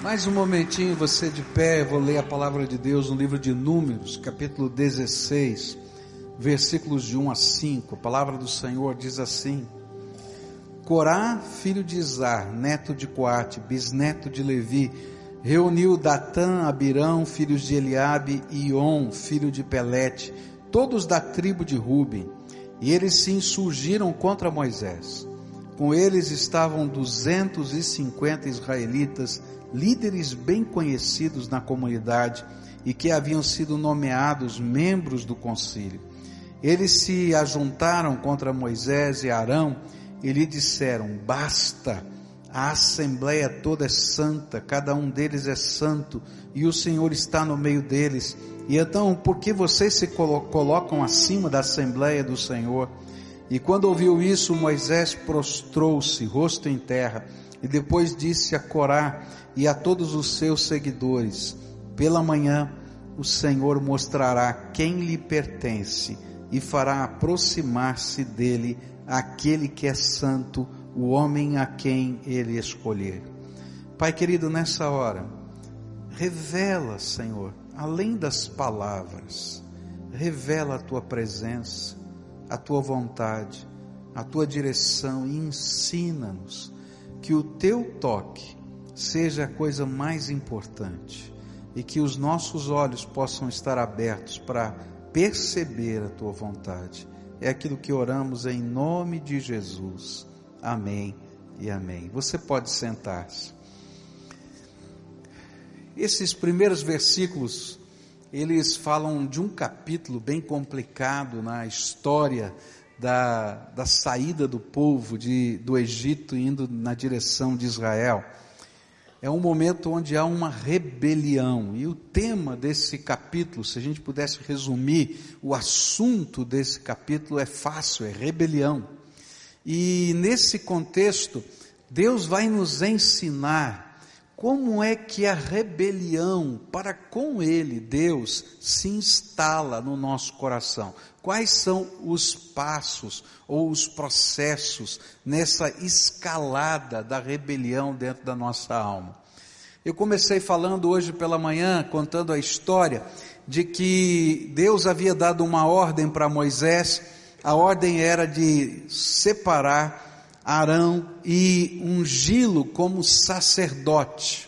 Mais um momentinho, você de pé, vou ler a palavra de Deus no livro de Números, capítulo 16, versículos de 1 a 5. A palavra do Senhor diz assim: Corá, filho de Izar, neto de Coate, bisneto de Levi, reuniu Datã, Abirão, filhos de Eliabe, e Ion, filho de Pelete, todos da tribo de Ruben, e eles se insurgiram contra Moisés. Com eles estavam duzentos e cinquenta israelitas, líderes bem conhecidos na comunidade e que haviam sido nomeados membros do concílio. Eles se ajuntaram contra Moisés e Arão e lhe disseram: Basta, a assembleia toda é santa, cada um deles é santo e o Senhor está no meio deles. E então, por que vocês se colocam acima da assembleia do Senhor? E quando ouviu isso, Moisés prostrou-se, rosto em terra, e depois disse a Corá e a todos os seus seguidores: Pela manhã o Senhor mostrará quem lhe pertence e fará aproximar-se dele aquele que é santo, o homem a quem ele escolher. Pai querido, nessa hora, revela, Senhor, além das palavras, revela a tua presença, a tua vontade, a tua direção e ensina-nos que o teu toque seja a coisa mais importante e que os nossos olhos possam estar abertos para perceber a tua vontade. É aquilo que oramos em nome de Jesus. Amém e amém. Você pode sentar-se. Esses primeiros versículos eles falam de um capítulo bem complicado na história da, da saída do povo de, do Egito indo na direção de Israel. É um momento onde há uma rebelião. E o tema desse capítulo, se a gente pudesse resumir, o assunto desse capítulo é fácil, é rebelião. E nesse contexto, Deus vai nos ensinar como é que a rebelião para com Ele, Deus, se instala no nosso coração? Quais são os passos ou os processos nessa escalada da rebelião dentro da nossa alma? Eu comecei falando hoje pela manhã, contando a história de que Deus havia dado uma ordem para Moisés, a ordem era de separar Arão e ungí-lo como sacerdote.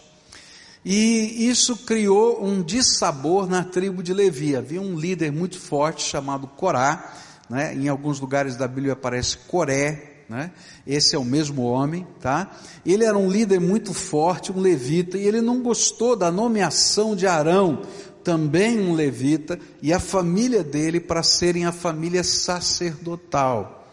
E isso criou um dissabor na tribo de Levi. Havia um líder muito forte chamado Corá, né? em alguns lugares da Bíblia aparece Coré, né? esse é o mesmo homem, tá? Ele era um líder muito forte, um levita, e ele não gostou da nomeação de Arão, também um levita, e a família dele para serem a família sacerdotal.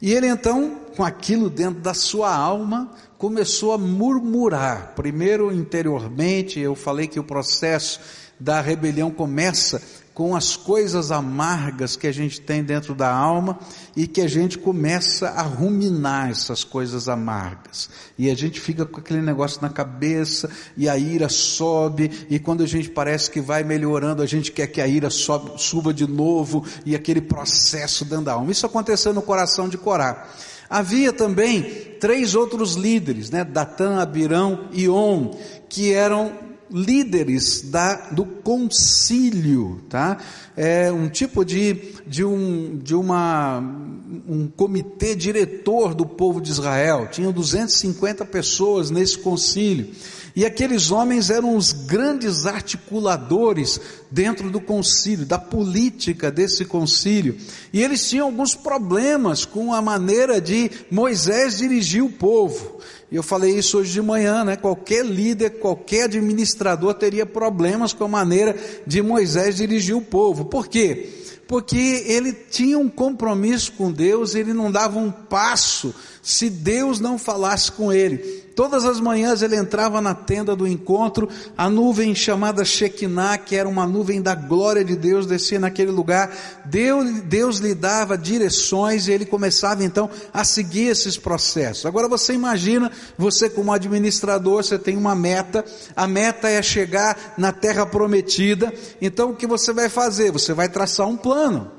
E ele então, com aquilo dentro da sua alma, começou a murmurar. Primeiro interiormente, eu falei que o processo da rebelião começa com as coisas amargas que a gente tem dentro da alma e que a gente começa a ruminar essas coisas amargas. E a gente fica com aquele negócio na cabeça e a ira sobe e quando a gente parece que vai melhorando, a gente quer que a ira sobe, suba de novo e aquele processo dentro da alma. Isso aconteceu no coração de Corá. Havia também três outros líderes, né? Datã, Abirão e On, que eram líderes da, do concílio, tá? É um tipo de, de, um, de uma, um comitê diretor do povo de Israel. Tinham 250 pessoas nesse concílio. E aqueles homens eram os grandes articuladores dentro do concílio, da política desse concílio. E eles tinham alguns problemas com a maneira de Moisés dirigir o povo. E eu falei isso hoje de manhã, né? Qualquer líder, qualquer administrador teria problemas com a maneira de Moisés dirigir o povo. Por quê? Porque ele tinha um compromisso com Deus, ele não dava um passo se Deus não falasse com ele. Todas as manhãs ele entrava na tenda do encontro, a nuvem chamada Shekinah, que era uma nuvem da glória de Deus, descia naquele lugar. Deus, Deus lhe dava direções e ele começava então a seguir esses processos. Agora você imagina, você como administrador, você tem uma meta, a meta é chegar na terra prometida, então o que você vai fazer? Você vai traçar um plano.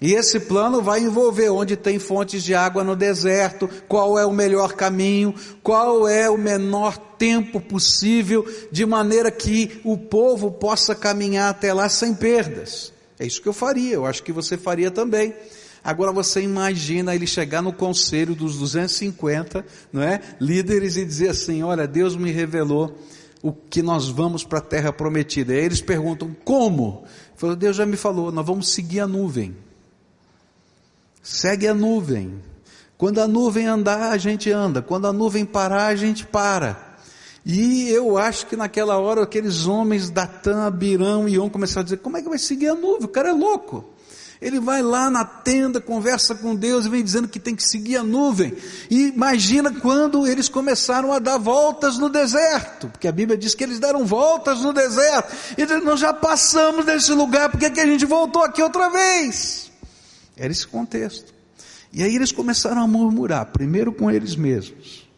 E esse plano vai envolver onde tem fontes de água no deserto, qual é o melhor caminho, qual é o menor tempo possível, de maneira que o povo possa caminhar até lá sem perdas. É isso que eu faria, eu acho que você faria também. Agora você imagina ele chegar no conselho dos 250, não é? Líderes e dizer assim: "Olha, Deus me revelou o que nós vamos para a terra prometida". E aí eles perguntam: "Como?" Falou: "Deus já me falou, nós vamos seguir a nuvem". Segue a nuvem. Quando a nuvem andar, a gente anda. Quando a nuvem parar, a gente para. E eu acho que naquela hora aqueles homens, Datã, Abirão e On começaram a dizer: como é que vai seguir a nuvem? O cara é louco. Ele vai lá na tenda, conversa com Deus e vem dizendo que tem que seguir a nuvem. E imagina quando eles começaram a dar voltas no deserto, porque a Bíblia diz que eles deram voltas no deserto. E nós já passamos desse lugar, por que a gente voltou aqui outra vez? Era esse contexto. E aí eles começaram a murmurar, primeiro com eles mesmos.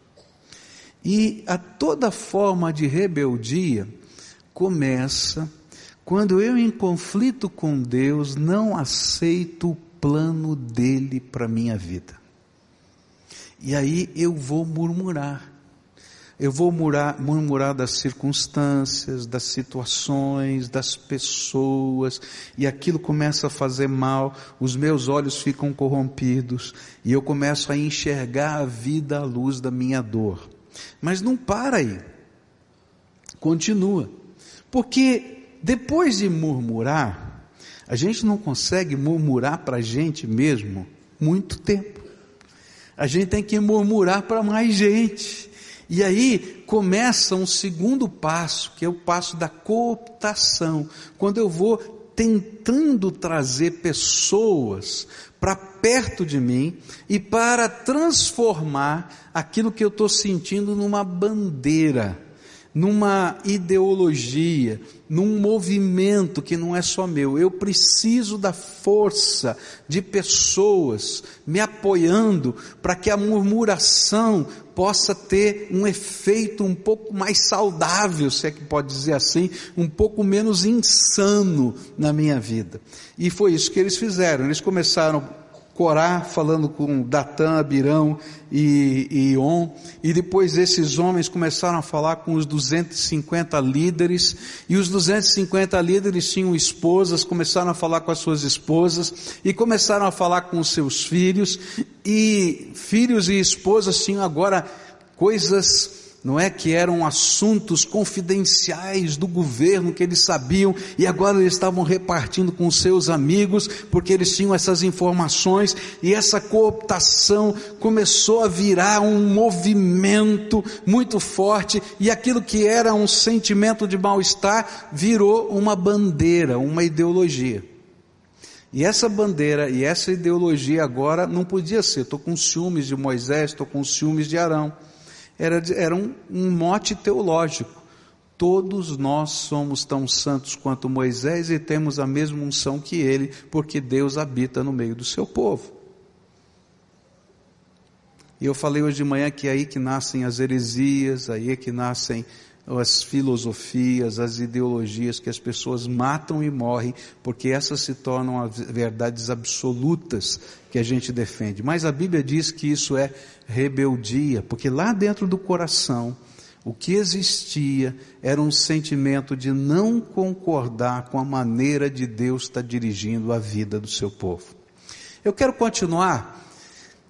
E a toda forma de rebeldia começa quando eu, em conflito com Deus, não aceito o plano dele para minha vida. E aí eu vou murmurar. Eu vou murmurar, murmurar das circunstâncias, das situações, das pessoas, e aquilo começa a fazer mal, os meus olhos ficam corrompidos, e eu começo a enxergar a vida à luz da minha dor. Mas não para aí. Continua. Porque depois de murmurar, a gente não consegue murmurar para a gente mesmo muito tempo. A gente tem que murmurar para mais gente. E aí começa um segundo passo, que é o passo da cooptação. Quando eu vou tentando trazer pessoas para perto de mim e para transformar aquilo que eu estou sentindo numa bandeira numa ideologia, num movimento que não é só meu. Eu preciso da força de pessoas me apoiando para que a murmuração possa ter um efeito um pouco mais saudável, se é que pode dizer assim, um pouco menos insano na minha vida. E foi isso que eles fizeram. Eles começaram Corá falando com Datã, Abirão e, e On, e depois esses homens começaram a falar com os 250 líderes, e os 250 líderes tinham esposas, começaram a falar com as suas esposas, e começaram a falar com os seus filhos, e filhos e esposas tinham agora coisas não é que eram assuntos confidenciais do governo que eles sabiam e agora eles estavam repartindo com seus amigos porque eles tinham essas informações e essa cooptação começou a virar um movimento muito forte e aquilo que era um sentimento de mal-estar virou uma bandeira, uma ideologia. E essa bandeira e essa ideologia agora não podia ser, estou com ciúmes de Moisés, estou com ciúmes de Arão era, era um, um mote teológico. Todos nós somos tão santos quanto Moisés e temos a mesma unção que ele, porque Deus habita no meio do seu povo. E eu falei hoje de manhã que é aí que nascem as heresias, aí é que nascem as filosofias, as ideologias que as pessoas matam e morrem, porque essas se tornam verdades absolutas que a gente defende. Mas a Bíblia diz que isso é rebeldia, porque lá dentro do coração, o que existia era um sentimento de não concordar com a maneira de Deus estar dirigindo a vida do seu povo. Eu quero continuar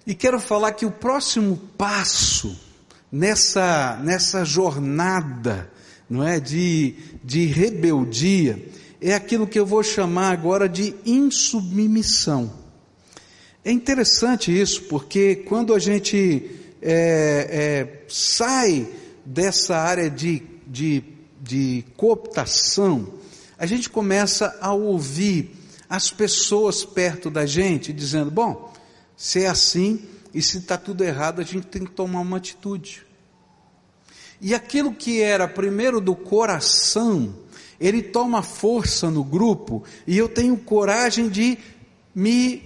e quero falar que o próximo passo nessa, nessa jornada, não é, de, de rebeldia, é aquilo que eu vou chamar agora de insubmissão. É interessante isso, porque quando a gente é, é, sai dessa área de, de, de cooptação, a gente começa a ouvir as pessoas perto da gente dizendo: bom, se é assim e se está tudo errado, a gente tem que tomar uma atitude. E aquilo que era primeiro do coração, ele toma força no grupo e eu tenho coragem de me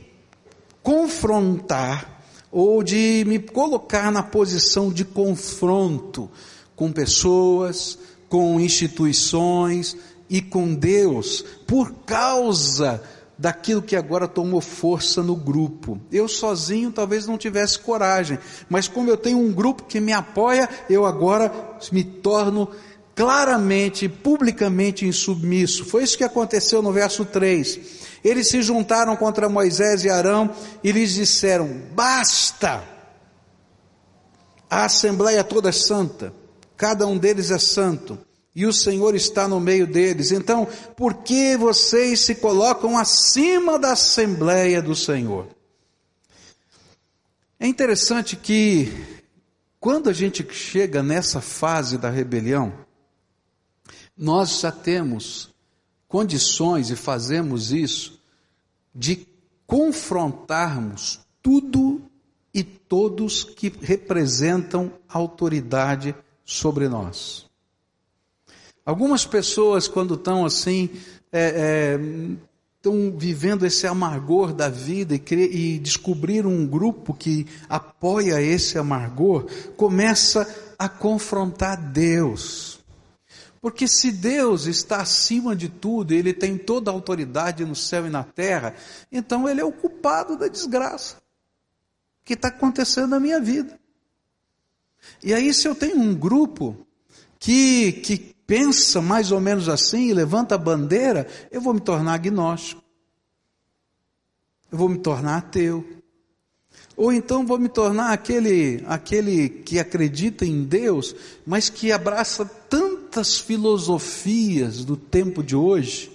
confrontar ou de me colocar na posição de confronto com pessoas, com instituições e com Deus, por causa daquilo que agora tomou força no grupo. Eu sozinho talvez não tivesse coragem, mas como eu tenho um grupo que me apoia, eu agora me torno claramente, publicamente insubmisso. Foi isso que aconteceu no verso 3. Eles se juntaram contra Moisés e Arão e lhes disseram: Basta! A assembleia toda é santa, cada um deles é santo e o Senhor está no meio deles. Então, por que vocês se colocam acima da Assembleia do Senhor? É interessante que, quando a gente chega nessa fase da rebelião, nós já temos condições e fazemos isso de confrontarmos tudo e todos que representam autoridade sobre nós. Algumas pessoas, quando estão assim, é, é, estão vivendo esse amargor da vida e, e descobriram um grupo que apoia esse amargor, começa a confrontar Deus. Porque se Deus está acima de tudo, Ele tem toda a autoridade no céu e na terra, então Ele é o culpado da desgraça que está acontecendo na minha vida. E aí, se eu tenho um grupo que, que pensa mais ou menos assim e levanta a bandeira, eu vou me tornar agnóstico. Eu vou me tornar ateu. Ou então vou me tornar aquele, aquele que acredita em Deus, mas que abraça tantas filosofias do tempo de hoje,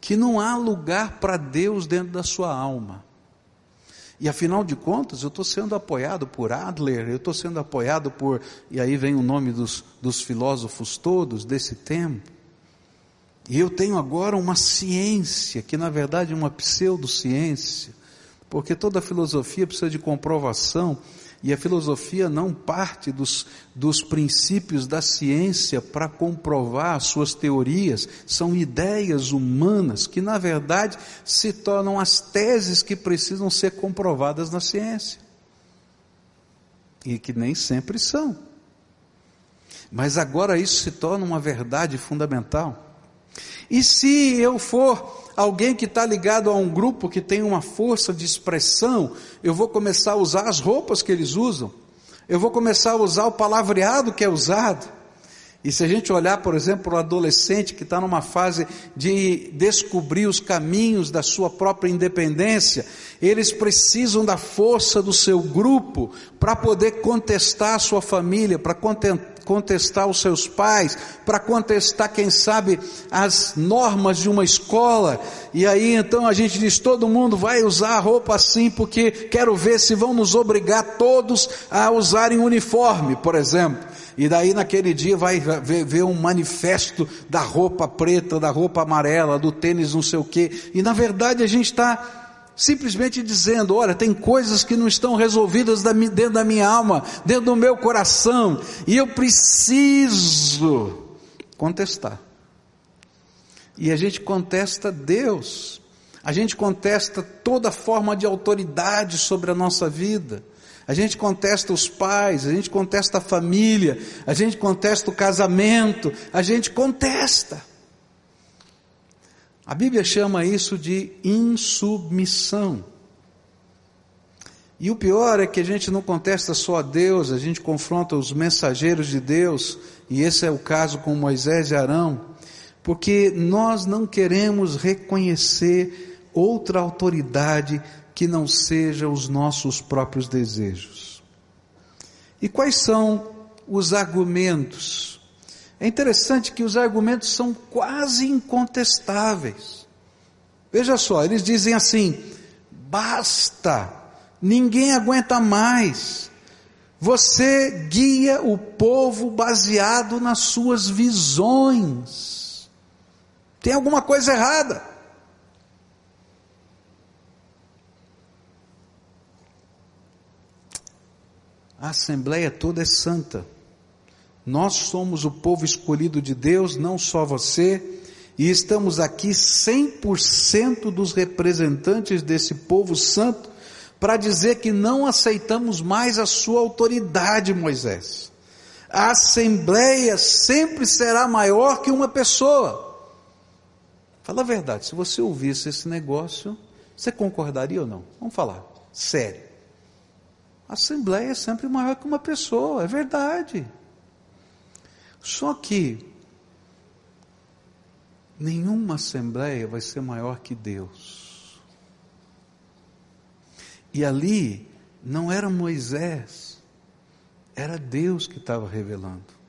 que não há lugar para Deus dentro da sua alma. E afinal de contas, eu estou sendo apoiado por Adler, eu estou sendo apoiado por. E aí vem o nome dos, dos filósofos todos desse tempo. E eu tenho agora uma ciência, que na verdade é uma pseudociência, porque toda filosofia precisa de comprovação, e a filosofia não parte dos, dos princípios da ciência para comprovar as suas teorias, são ideias humanas que, na verdade, se tornam as teses que precisam ser comprovadas na ciência. E que nem sempre são. Mas agora isso se torna uma verdade fundamental. E se eu for alguém que está ligado a um grupo que tem uma força de expressão, eu vou começar a usar as roupas que eles usam, eu vou começar a usar o palavreado que é usado. E se a gente olhar, por exemplo, o adolescente que está numa fase de descobrir os caminhos da sua própria independência, eles precisam da força do seu grupo para poder contestar a sua família, para contestar os seus pais, para contestar, quem sabe, as normas de uma escola. E aí então a gente diz: todo mundo vai usar a roupa assim, porque quero ver se vão nos obrigar todos a usarem uniforme, por exemplo. E daí naquele dia vai ver, um manifesto da roupa preta, da roupa amarela, do tênis não sei o quê. E na verdade a gente está simplesmente dizendo: olha, tem coisas que não estão resolvidas dentro da minha alma, dentro do meu coração, e eu preciso contestar. E a gente contesta Deus, a gente contesta toda forma de autoridade sobre a nossa vida a gente contesta os pais, a gente contesta a família, a gente contesta o casamento, a gente contesta. A Bíblia chama isso de insubmissão. E o pior é que a gente não contesta só a Deus, a gente confronta os mensageiros de Deus, e esse é o caso com Moisés e Arão, porque nós não queremos reconhecer outra autoridade que não seja os nossos próprios desejos. E quais são os argumentos? É interessante que os argumentos são quase incontestáveis. Veja só, eles dizem assim: basta, ninguém aguenta mais. Você guia o povo baseado nas suas visões. Tem alguma coisa errada. A assembleia toda é santa. Nós somos o povo escolhido de Deus, não só você, e estamos aqui 100% dos representantes desse povo santo para dizer que não aceitamos mais a sua autoridade, Moisés. A assembleia sempre será maior que uma pessoa. Fala a verdade, se você ouvisse esse negócio, você concordaria ou não? Vamos falar, sério. A Assembleia é sempre maior que uma pessoa, é verdade. Só que nenhuma Assembleia vai ser maior que Deus. E ali não era Moisés, era Deus que estava revelando.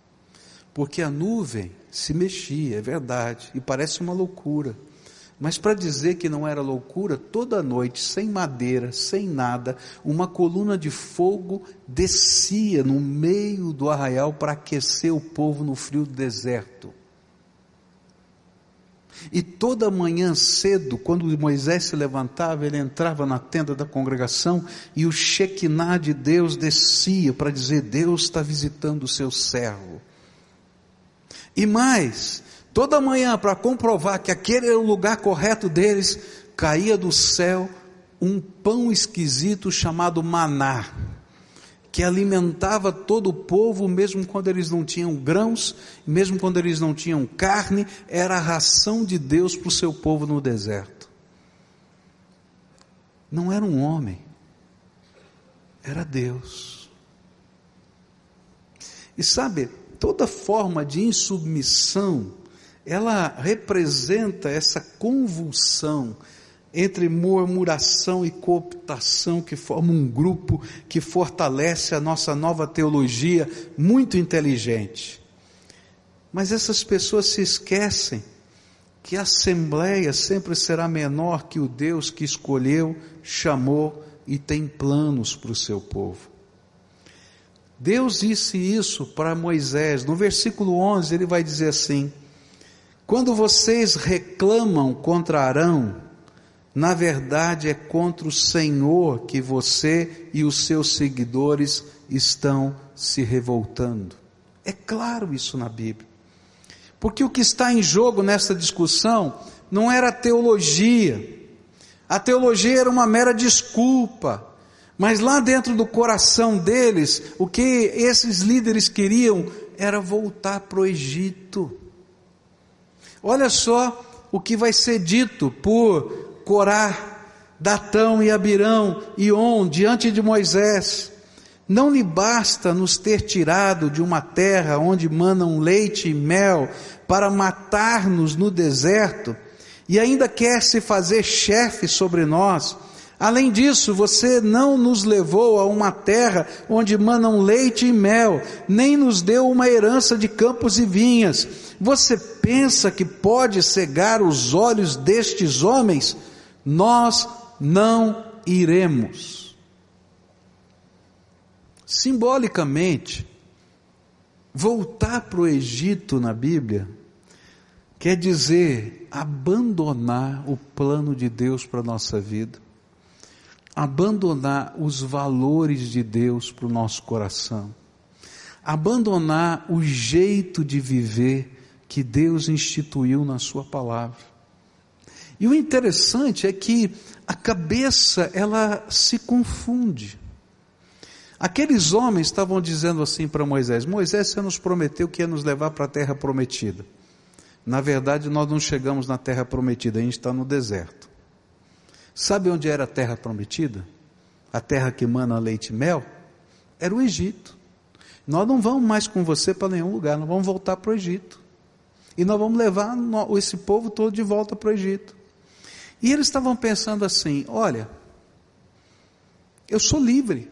Porque a nuvem se mexia, é verdade, e parece uma loucura. Mas para dizer que não era loucura, toda noite, sem madeira, sem nada, uma coluna de fogo descia no meio do arraial para aquecer o povo no frio do deserto. E toda manhã cedo, quando Moisés se levantava, ele entrava na tenda da congregação e o Shekinah de Deus descia para dizer: Deus está visitando o seu servo. E mais, toda manhã, para comprovar que aquele era o lugar correto deles, caía do céu um pão esquisito chamado maná que alimentava todo o povo, mesmo quando eles não tinham grãos, mesmo quando eles não tinham carne, era a ração de Deus para o seu povo no deserto. Não era um homem, era Deus. E sabe, toda forma de insubmissão, ela representa essa convulsão entre murmuração e cooptação que forma um grupo que fortalece a nossa nova teologia muito inteligente. Mas essas pessoas se esquecem que a assembleia sempre será menor que o Deus que escolheu, chamou e tem planos para o seu povo. Deus disse isso para Moisés. No versículo 11 ele vai dizer assim: Quando vocês reclamam contra Arão, na verdade é contra o Senhor que você e os seus seguidores estão se revoltando. É claro isso na Bíblia. Porque o que está em jogo nessa discussão não era a teologia. A teologia era uma mera desculpa. Mas lá dentro do coração deles, o que esses líderes queriam era voltar para o Egito. Olha só o que vai ser dito por Corá, Datão e Abirão e On diante de Moisés. Não lhe basta nos ter tirado de uma terra onde manam leite e mel para matar-nos no deserto e ainda quer se fazer chefe sobre nós. Além disso, você não nos levou a uma terra onde manam leite e mel, nem nos deu uma herança de campos e vinhas. Você pensa que pode cegar os olhos destes homens? nós não iremos. Simbolicamente, voltar para o Egito na Bíblia quer dizer abandonar o plano de Deus para a nossa vida, abandonar os valores de Deus para o nosso coração, abandonar o jeito de viver que Deus instituiu na Sua palavra. E o interessante é que a cabeça ela se confunde. Aqueles homens estavam dizendo assim para Moisés: Moisés, você nos prometeu que ia nos levar para a terra prometida. Na verdade, nós não chegamos na terra prometida, a gente está no deserto. Sabe onde era a terra prometida? A terra que mana leite e mel? Era o Egito. Nós não vamos mais com você para nenhum lugar, nós vamos voltar para o Egito. E nós vamos levar esse povo todo de volta para o Egito. E eles estavam pensando assim: olha, eu sou livre.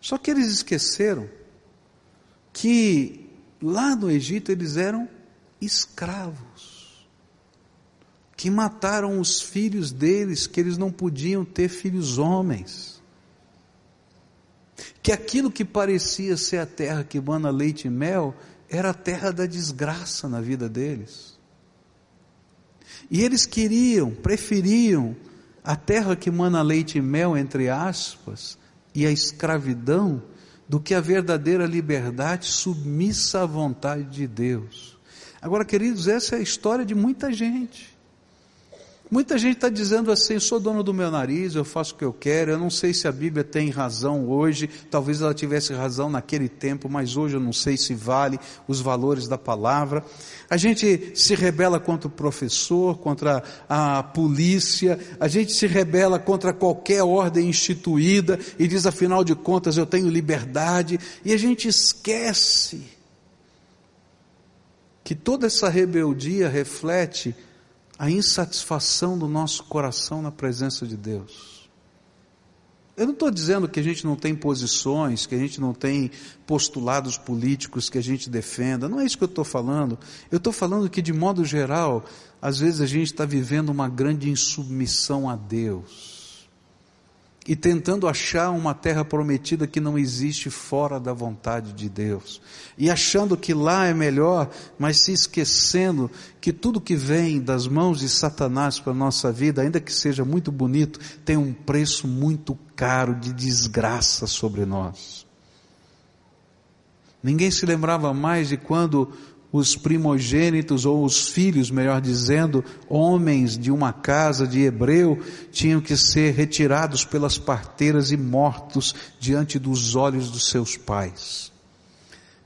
Só que eles esqueceram que lá no Egito eles eram escravos, que mataram os filhos deles, que eles não podiam ter filhos homens, que aquilo que parecia ser a terra que mana leite e mel era a terra da desgraça na vida deles. E eles queriam, preferiam a terra que mana leite e mel, entre aspas, e a escravidão, do que a verdadeira liberdade submissa à vontade de Deus. Agora, queridos, essa é a história de muita gente. Muita gente está dizendo assim: sou dono do meu nariz, eu faço o que eu quero. Eu não sei se a Bíblia tem razão hoje, talvez ela tivesse razão naquele tempo, mas hoje eu não sei se vale os valores da palavra. A gente se rebela contra o professor, contra a polícia, a gente se rebela contra qualquer ordem instituída e diz: afinal de contas, eu tenho liberdade, e a gente esquece que toda essa rebeldia reflete a insatisfação do nosso coração na presença de Deus. Eu não estou dizendo que a gente não tem posições, que a gente não tem postulados políticos que a gente defenda, não é isso que eu estou falando. Eu estou falando que, de modo geral, às vezes a gente está vivendo uma grande insubmissão a Deus e tentando achar uma terra prometida que não existe fora da vontade de Deus, e achando que lá é melhor, mas se esquecendo que tudo que vem das mãos de Satanás para a nossa vida, ainda que seja muito bonito, tem um preço muito caro de desgraça sobre nós. Ninguém se lembrava mais de quando os primogênitos, ou os filhos, melhor dizendo, homens de uma casa de hebreu, tinham que ser retirados pelas parteiras e mortos diante dos olhos dos seus pais.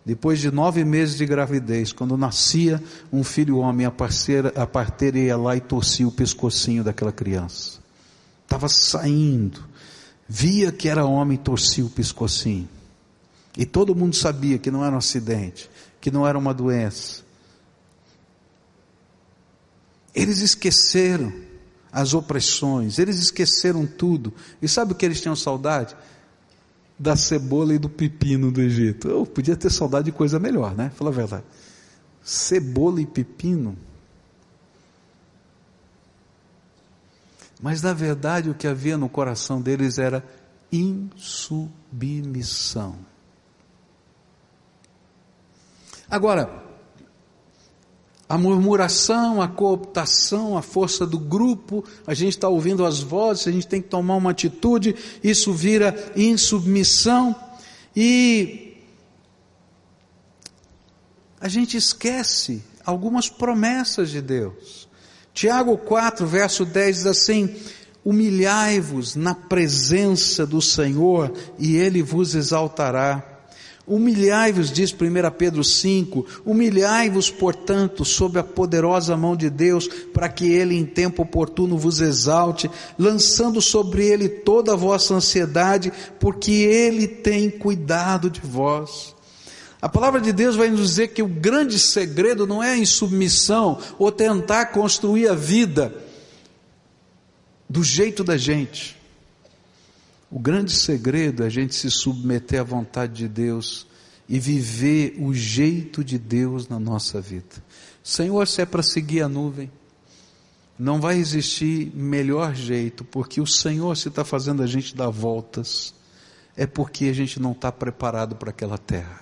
Depois de nove meses de gravidez, quando nascia um filho homem, a, parceira, a parteira ia lá e torcia o pescocinho daquela criança. Estava saindo, via que era homem, torcia o pescocinho. E todo mundo sabia que não era um acidente que não era uma doença. Eles esqueceram as opressões, eles esqueceram tudo. E sabe o que eles tinham saudade? Da cebola e do pepino do Egito. Eu podia ter saudade de coisa melhor, né? Fala a verdade. Cebola e pepino. Mas na verdade o que havia no coração deles era insubmissão. Agora, a murmuração, a cooptação, a força do grupo, a gente está ouvindo as vozes, a gente tem que tomar uma atitude, isso vira insubmissão e a gente esquece algumas promessas de Deus. Tiago 4, verso 10 diz assim: Humilhai-vos na presença do Senhor e Ele vos exaltará. Humilhai-vos, diz 1 Pedro 5, humilhai-vos, portanto, sob a poderosa mão de Deus, para que Ele em tempo oportuno vos exalte, lançando sobre Ele toda a vossa ansiedade, porque Ele tem cuidado de vós. A palavra de Deus vai nos dizer que o grande segredo não é a insubmissão ou tentar construir a vida do jeito da gente. O grande segredo é a gente se submeter à vontade de Deus e viver o jeito de Deus na nossa vida. Senhor, se é para seguir a nuvem, não vai existir melhor jeito, porque o Senhor, se está fazendo a gente dar voltas, é porque a gente não está preparado para aquela terra.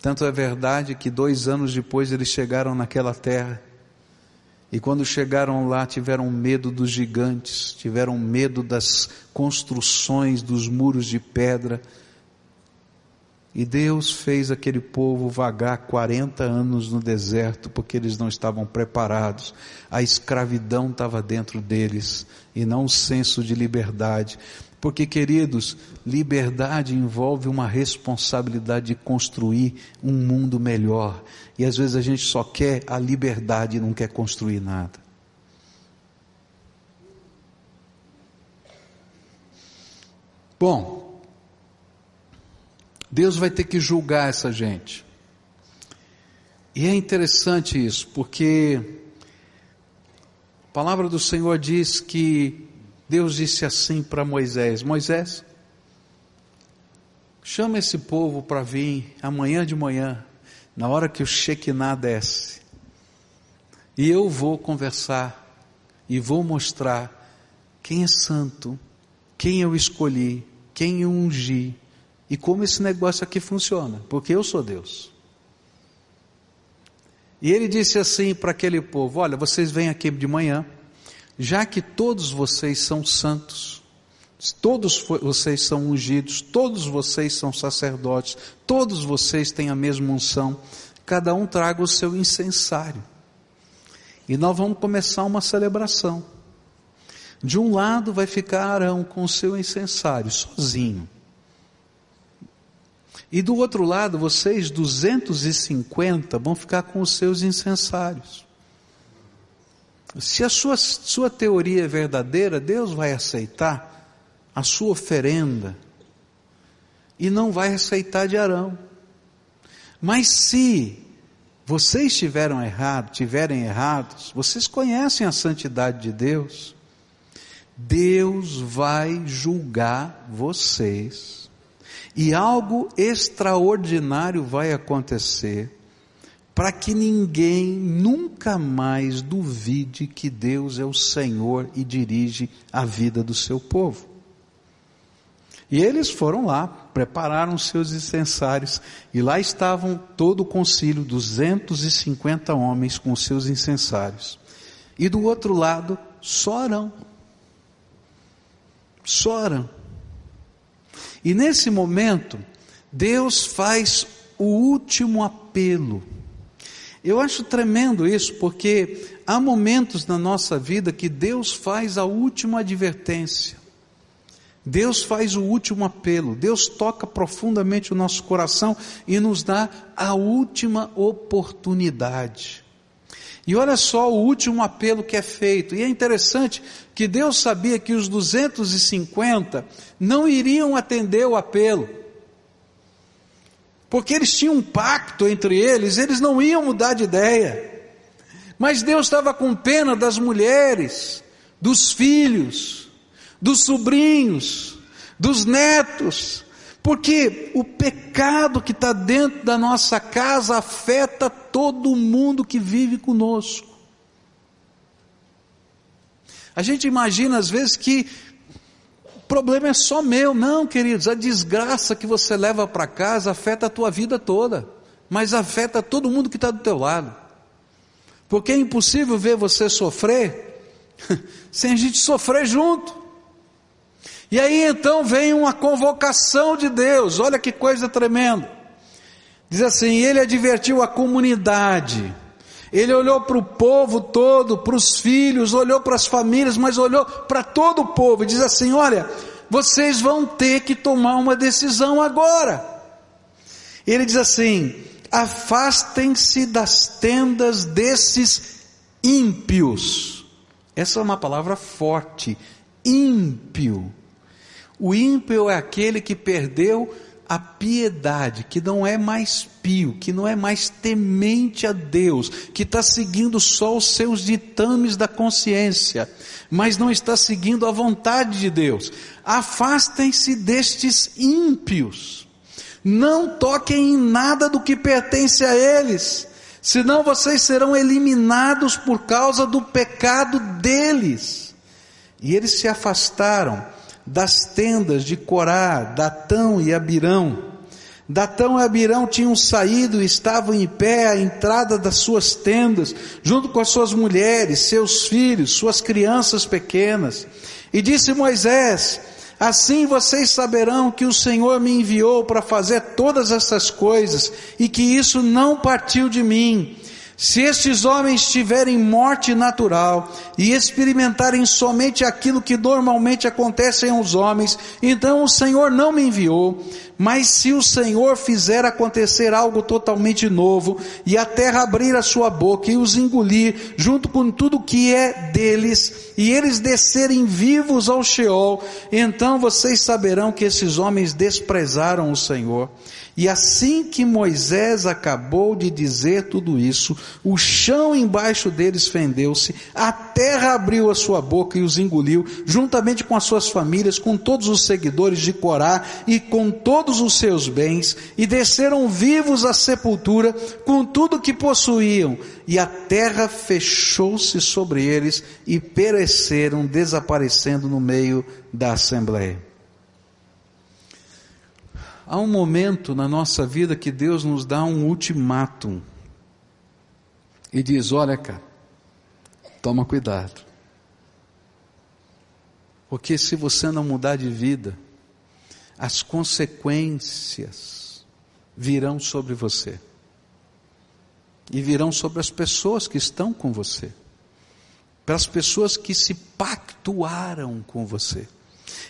Tanto é verdade que dois anos depois eles chegaram naquela terra e quando chegaram lá, tiveram medo dos gigantes, tiveram medo das construções, dos muros de pedra. E Deus fez aquele povo vagar 40 anos no deserto, porque eles não estavam preparados. A escravidão estava dentro deles, e não o senso de liberdade. Porque, queridos, liberdade envolve uma responsabilidade de construir um mundo melhor. E às vezes a gente só quer a liberdade e não quer construir nada. Bom, Deus vai ter que julgar essa gente. E é interessante isso, porque a palavra do Senhor diz que Deus disse assim para Moisés: Moisés, chama esse povo para vir amanhã de manhã, na hora que o Shekinah desce, e eu vou conversar e vou mostrar quem é santo, quem eu escolhi, quem eu ungi e como esse negócio aqui funciona, porque eu sou Deus. E ele disse assim para aquele povo: Olha, vocês vêm aqui de manhã já que todos vocês são santos, todos vocês são ungidos, todos vocês são sacerdotes, todos vocês têm a mesma unção, cada um traga o seu incensário. E nós vamos começar uma celebração. De um lado vai ficar Arão com o seu incensário, sozinho. E do outro lado, vocês, 250, vão ficar com os seus incensários. Se a sua, sua teoria é verdadeira, Deus vai aceitar a sua oferenda e não vai aceitar de Arão. Mas se vocês tiveram errado, tiverem errados, vocês conhecem a santidade de Deus, Deus vai julgar vocês. E algo extraordinário vai acontecer para que ninguém nunca mais duvide que Deus é o Senhor e dirige a vida do seu povo. E eles foram lá, prepararam seus incensários, e lá estavam todo o concílio, 250 homens com seus incensários. E do outro lado, só Arão. Só Arão. E nesse momento, Deus faz o último apelo eu acho tremendo isso, porque há momentos na nossa vida que Deus faz a última advertência. Deus faz o último apelo, Deus toca profundamente o nosso coração e nos dá a última oportunidade. E olha só o último apelo que é feito. E é interessante que Deus sabia que os 250 não iriam atender o apelo. Porque eles tinham um pacto entre eles, eles não iam mudar de ideia. Mas Deus estava com pena das mulheres, dos filhos, dos sobrinhos, dos netos, porque o pecado que está dentro da nossa casa afeta todo mundo que vive conosco. A gente imagina às vezes que problema é só meu. Não, queridos, a desgraça que você leva para casa afeta a tua vida toda, mas afeta todo mundo que está do teu lado. Porque é impossível ver você sofrer sem a gente sofrer junto. E aí então vem uma convocação de Deus, olha que coisa tremenda. Diz assim: Ele advertiu a comunidade, ele olhou para o povo todo, para os filhos, olhou para as famílias, mas olhou para todo o povo e diz assim: Olha, vocês vão ter que tomar uma decisão agora. Ele diz assim: Afastem-se das tendas desses ímpios. Essa é uma palavra forte. Ímpio. O ímpio é aquele que perdeu a piedade, que não é mais pio, que não é mais temente a Deus, que está seguindo só os seus ditames da consciência, mas não está seguindo a vontade de Deus. Afastem-se destes ímpios. Não toquem em nada do que pertence a eles, senão vocês serão eliminados por causa do pecado deles. E eles se afastaram das tendas de Corá, Datão e Abirão. Datão e Abirão tinham saído e estavam em pé à entrada das suas tendas, junto com as suas mulheres, seus filhos, suas crianças pequenas. E disse Moisés: Assim vocês saberão que o Senhor me enviou para fazer todas essas coisas e que isso não partiu de mim se estes homens tiverem morte natural e experimentarem somente aquilo que normalmente acontece aos homens, então o Senhor não me enviou. Mas se o Senhor fizer acontecer algo totalmente novo, e a terra abrir a sua boca e os engolir, junto com tudo que é deles, e eles descerem vivos ao Sheol, então vocês saberão que esses homens desprezaram o Senhor. E assim que Moisés acabou de dizer tudo isso, o chão embaixo deles fendeu-se, a terra abriu a sua boca e os engoliu, juntamente com as suas famílias, com todos os seguidores de Corá e com todos os seus bens, e desceram vivos à sepultura com tudo que possuíam, e a terra fechou-se sobre eles e pereceram, desaparecendo no meio da assembleia. Há um momento na nossa vida que Deus nos dá um ultimátum e diz: Olha, cara, toma cuidado. Porque se você não mudar de vida, as consequências virão sobre você. E virão sobre as pessoas que estão com você. pelas pessoas que se pactuaram com você.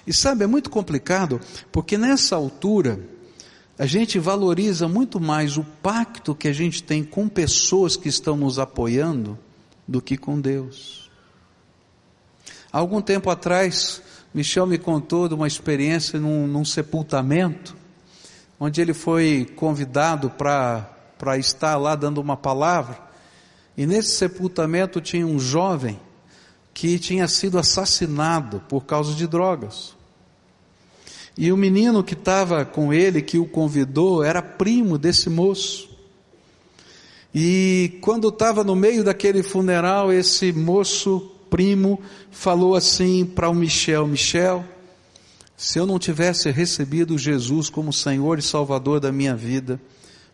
E sabe, é muito complicado, porque nessa altura, a gente valoriza muito mais o pacto que a gente tem com pessoas que estão nos apoiando do que com Deus. Há algum tempo atrás, Michel me contou de uma experiência num, num sepultamento, onde ele foi convidado para estar lá dando uma palavra, e nesse sepultamento tinha um jovem que tinha sido assassinado por causa de drogas. E o menino que estava com ele, que o convidou, era primo desse moço. E quando estava no meio daquele funeral, esse moço primo falou assim para o Michel: Michel, se eu não tivesse recebido Jesus como Senhor e Salvador da minha vida,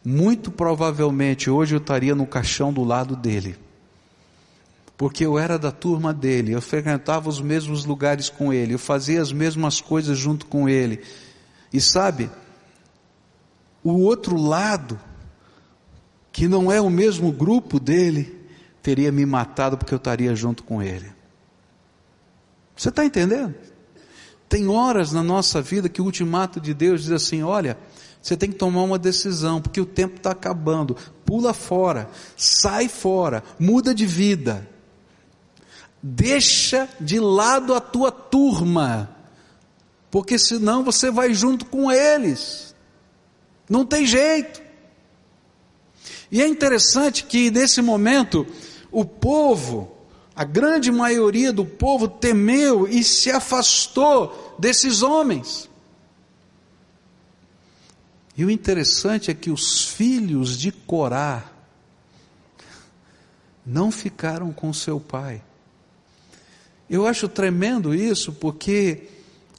muito provavelmente hoje eu estaria no caixão do lado dele porque eu era da turma dele, eu frequentava os mesmos lugares com ele, eu fazia as mesmas coisas junto com ele. E sabe, o outro lado, que não é o mesmo grupo dele, teria me matado porque eu estaria junto com ele. Você está entendendo? Tem horas na nossa vida que o ultimato de Deus diz assim: olha, você tem que tomar uma decisão, porque o tempo está acabando. Pula fora, sai fora, muda de vida. Deixa de lado a tua turma, porque senão você vai junto com eles. Não tem jeito. E é interessante que nesse momento o povo, a grande maioria do povo temeu e se afastou desses homens. E o interessante é que os filhos de Corá não ficaram com seu pai. Eu acho tremendo isso, porque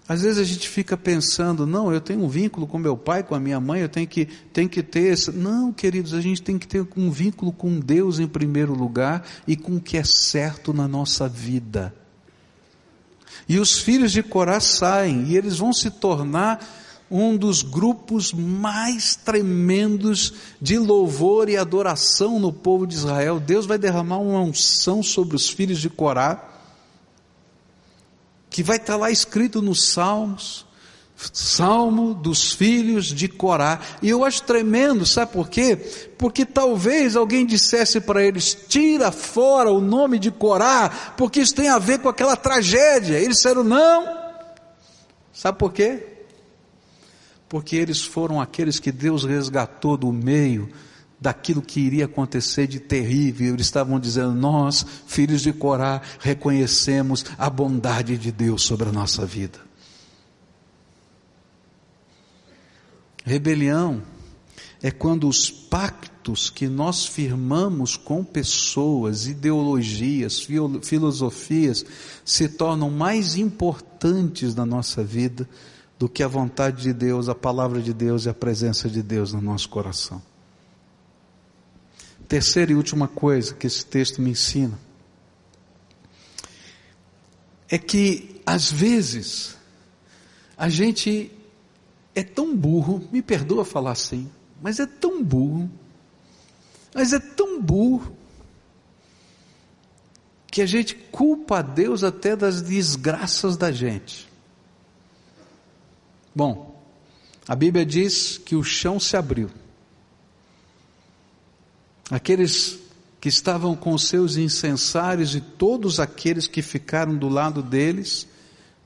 às vezes a gente fica pensando, não, eu tenho um vínculo com meu pai, com a minha mãe, eu tenho que, tenho que ter esse. Não, queridos, a gente tem que ter um vínculo com Deus em primeiro lugar e com o que é certo na nossa vida. E os filhos de Corá saem e eles vão se tornar um dos grupos mais tremendos de louvor e adoração no povo de Israel. Deus vai derramar uma unção sobre os filhos de Corá que vai estar lá escrito nos Salmos, Salmo dos filhos de Corá. E eu acho tremendo, sabe por quê? Porque talvez alguém dissesse para eles: tira fora o nome de Corá, porque isso tem a ver com aquela tragédia. Eles disseram: não. Sabe por quê? Porque eles foram aqueles que Deus resgatou do meio daquilo que iria acontecer de terrível. Eles estavam dizendo: Nós, filhos de Corá, reconhecemos a bondade de Deus sobre a nossa vida. Rebelião é quando os pactos que nós firmamos com pessoas, ideologias, filosofias, se tornam mais importantes na nossa vida do que a vontade de Deus, a palavra de Deus e a presença de Deus no nosso coração. Terceira e última coisa que esse texto me ensina é que, às vezes, a gente é tão burro, me perdoa falar assim, mas é tão burro, mas é tão burro, que a gente culpa a Deus até das desgraças da gente. Bom, a Bíblia diz que o chão se abriu. Aqueles que estavam com seus incensários e todos aqueles que ficaram do lado deles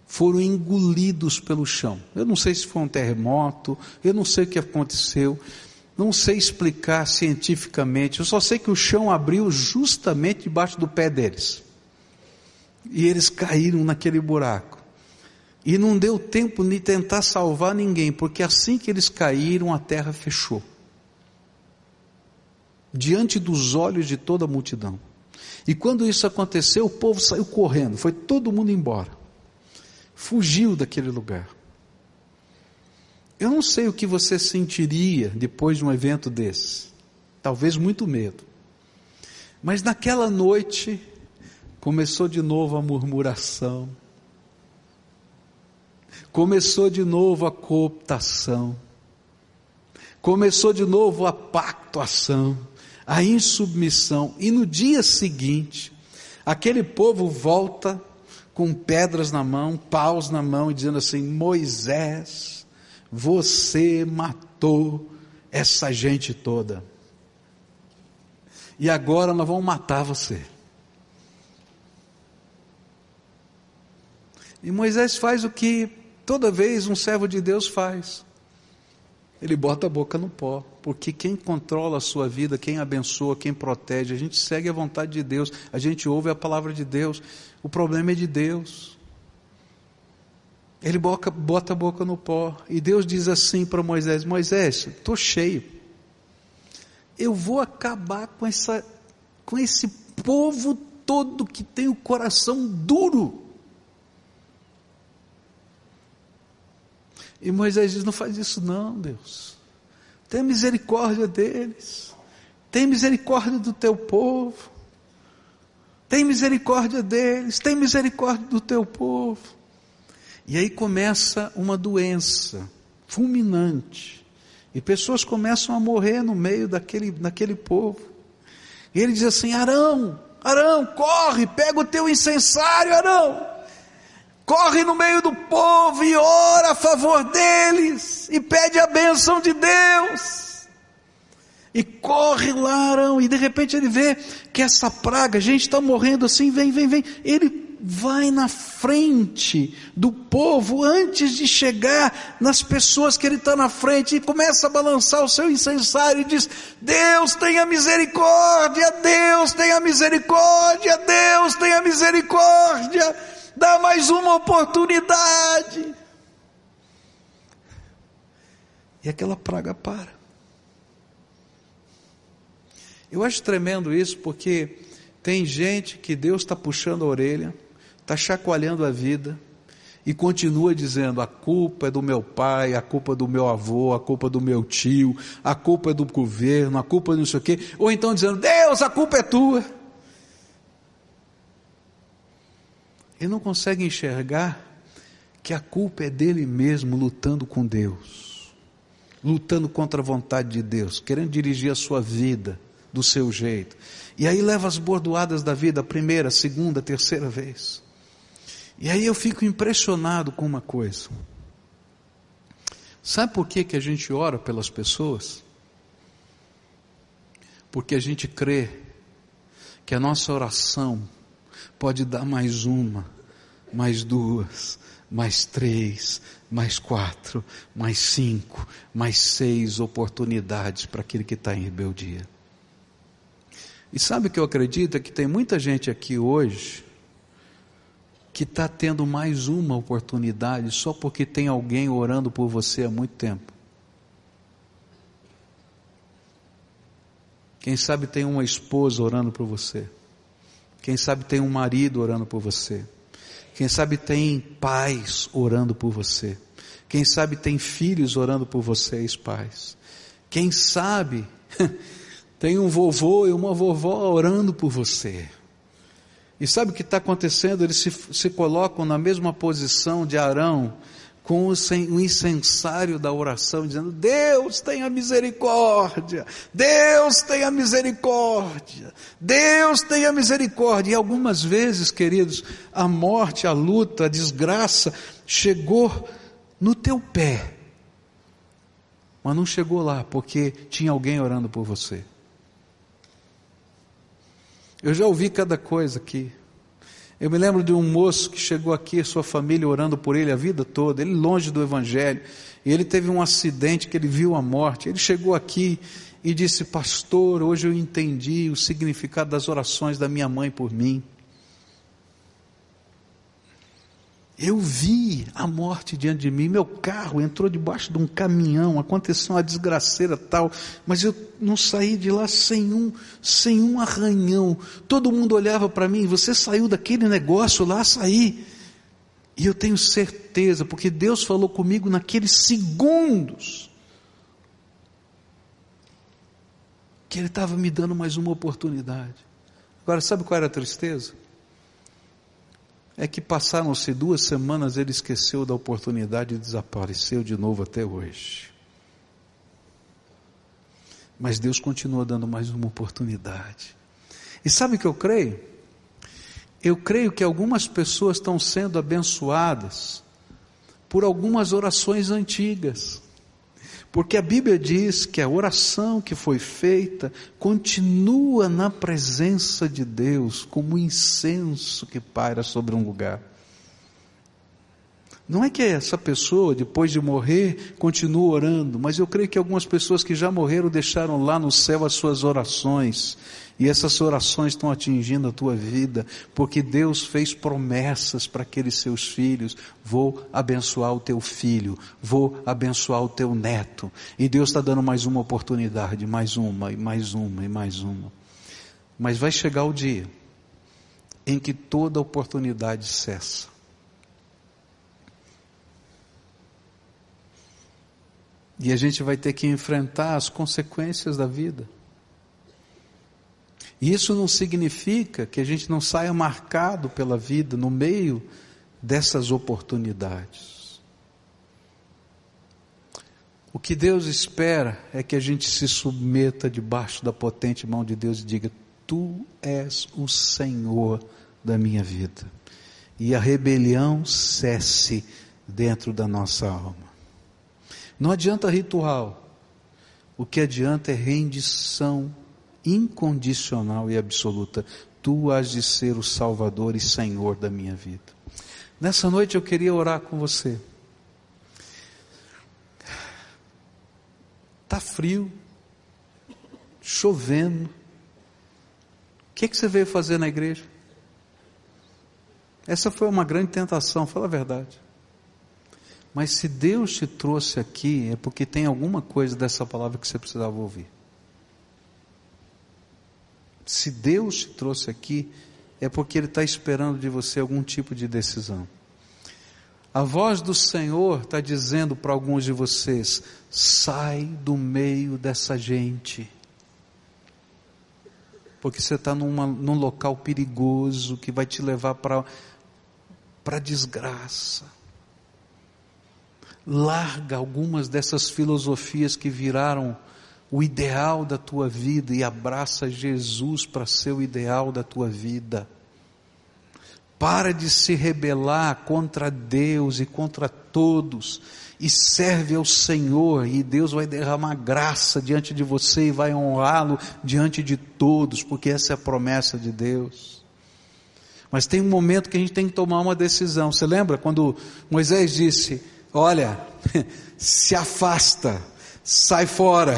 foram engolidos pelo chão. Eu não sei se foi um terremoto, eu não sei o que aconteceu, não sei explicar cientificamente, eu só sei que o chão abriu justamente debaixo do pé deles. E eles caíram naquele buraco. E não deu tempo de tentar salvar ninguém, porque assim que eles caíram, a terra fechou diante dos olhos de toda a multidão. E quando isso aconteceu, o povo saiu correndo, foi todo mundo embora. Fugiu daquele lugar. Eu não sei o que você sentiria depois de um evento desse. Talvez muito medo. Mas naquela noite começou de novo a murmuração. Começou de novo a cooptação. Começou de novo a pactuação a insubmissão, e no dia seguinte, Aquele povo volta com pedras na mão, paus na mão, e dizendo assim: Moisés, você matou essa gente toda. E agora nós vamos matar você. E Moisés faz o que toda vez um servo de Deus faz. Ele bota a boca no pó, porque quem controla a sua vida, quem abençoa, quem protege, a gente segue a vontade de Deus, a gente ouve a palavra de Deus. O problema é de Deus. Ele bota, bota a boca no pó. E Deus diz assim para Moisés: Moisés, estou cheio. Eu vou acabar com, essa, com esse povo todo que tem o coração duro. E Moisés diz: Não faz isso, não, Deus. Tem misericórdia deles. Tem misericórdia do teu povo. Tem misericórdia deles. Tem misericórdia do teu povo. E aí começa uma doença fulminante. E pessoas começam a morrer no meio daquele, daquele povo. E ele diz assim: Arão, Arão, corre, pega o teu incensário, Arão corre no meio do povo e ora a favor deles, e pede a bênção de Deus. E corre lá, Arão, e de repente ele vê que essa praga, gente está morrendo assim, vem, vem, vem. Ele vai na frente do povo antes de chegar nas pessoas que ele está na frente e começa a balançar o seu incensário e diz: Deus tenha misericórdia, Deus tenha misericórdia, Deus tenha misericórdia dá mais uma oportunidade. E aquela praga para. Eu acho tremendo isso porque tem gente que Deus está puxando a orelha, está chacoalhando a vida e continua dizendo: a culpa é do meu pai, a culpa é do meu avô, a culpa é do meu tio, a culpa é do governo, a culpa é não sei o quê, ou então dizendo: Deus, a culpa é tua. Ele não consegue enxergar que a culpa é dele mesmo lutando com Deus, lutando contra a vontade de Deus, querendo dirigir a sua vida do seu jeito. E aí leva as bordoadas da vida a primeira, a segunda, a terceira vez. E aí eu fico impressionado com uma coisa. Sabe por que, que a gente ora pelas pessoas? Porque a gente crê que a nossa oração pode dar mais uma, mais duas, mais três, mais quatro, mais cinco, mais seis oportunidades para aquele que está em rebeldia. E sabe o que eu acredito? É que tem muita gente aqui hoje que está tendo mais uma oportunidade só porque tem alguém orando por você há muito tempo. Quem sabe tem uma esposa orando por você. Quem sabe tem um marido orando por você. Quem sabe tem pais orando por você. Quem sabe tem filhos orando por vocês, pais. Quem sabe tem um vovô e uma vovó orando por você. E sabe o que está acontecendo? Eles se, se colocam na mesma posição de Arão com o incensário da oração, dizendo: Deus tenha misericórdia, Deus tenha misericórdia, Deus tenha misericórdia. E algumas vezes, queridos, a morte, a luta, a desgraça chegou no teu pé, mas não chegou lá porque tinha alguém orando por você. Eu já ouvi cada coisa aqui. Eu me lembro de um moço que chegou aqui, sua família orando por ele a vida toda, ele longe do Evangelho, e ele teve um acidente que ele viu a morte. Ele chegou aqui e disse: Pastor, hoje eu entendi o significado das orações da minha mãe por mim. Eu vi a morte diante de mim, meu carro entrou debaixo de um caminhão, aconteceu uma desgraceira tal, mas eu não saí de lá sem um, sem um arranhão. Todo mundo olhava para mim, você saiu daquele negócio lá, saí. E eu tenho certeza, porque Deus falou comigo naqueles segundos, que Ele estava me dando mais uma oportunidade. Agora, sabe qual era a tristeza? É que passaram-se duas semanas, ele esqueceu da oportunidade e desapareceu de novo até hoje. Mas Deus continua dando mais uma oportunidade. E sabe o que eu creio? Eu creio que algumas pessoas estão sendo abençoadas por algumas orações antigas. Porque a Bíblia diz que a oração que foi feita continua na presença de Deus, como incenso que paira sobre um lugar. Não é que essa pessoa, depois de morrer, continua orando, mas eu creio que algumas pessoas que já morreram deixaram lá no céu as suas orações. E essas orações estão atingindo a tua vida, porque Deus fez promessas para aqueles seus filhos. Vou abençoar o teu filho, vou abençoar o teu neto. E Deus está dando mais uma oportunidade, mais uma, e mais uma, e mais uma. Mas vai chegar o dia em que toda oportunidade cessa. E a gente vai ter que enfrentar as consequências da vida. E isso não significa que a gente não saia marcado pela vida no meio dessas oportunidades. O que Deus espera é que a gente se submeta debaixo da potente mão de Deus e diga: Tu és o Senhor da minha vida. E a rebelião cesse dentro da nossa alma. Não adianta ritual. O que adianta é rendição incondicional e absoluta. Tu has de ser o Salvador e Senhor da minha vida. Nessa noite eu queria orar com você. Tá frio, chovendo. O que, que você veio fazer na igreja? Essa foi uma grande tentação, fala a verdade. Mas se Deus te trouxe aqui, é porque tem alguma coisa dessa palavra que você precisava ouvir. Se Deus te trouxe aqui, é porque Ele está esperando de você algum tipo de decisão. A voz do Senhor está dizendo para alguns de vocês: sai do meio dessa gente. Porque você está num local perigoso que vai te levar para a desgraça larga algumas dessas filosofias que viraram o ideal da tua vida e abraça Jesus para ser o ideal da tua vida. Para de se rebelar contra Deus e contra todos e serve ao Senhor e Deus vai derramar graça diante de você e vai honrá-lo diante de todos, porque essa é a promessa de Deus. Mas tem um momento que a gente tem que tomar uma decisão. Você lembra quando Moisés disse: Olha, se afasta, sai fora.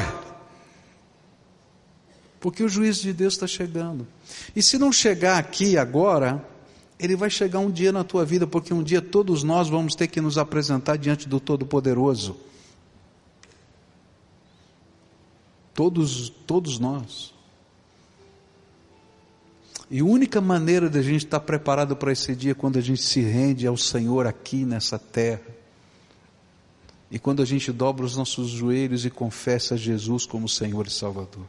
Porque o juízo de Deus está chegando. E se não chegar aqui agora, ele vai chegar um dia na tua vida, porque um dia todos nós vamos ter que nos apresentar diante do Todo-Poderoso. Todos, todos nós. E a única maneira de a gente estar preparado para esse dia é quando a gente se rende ao Senhor aqui nessa terra. E quando a gente dobra os nossos joelhos e confessa Jesus como Senhor e Salvador.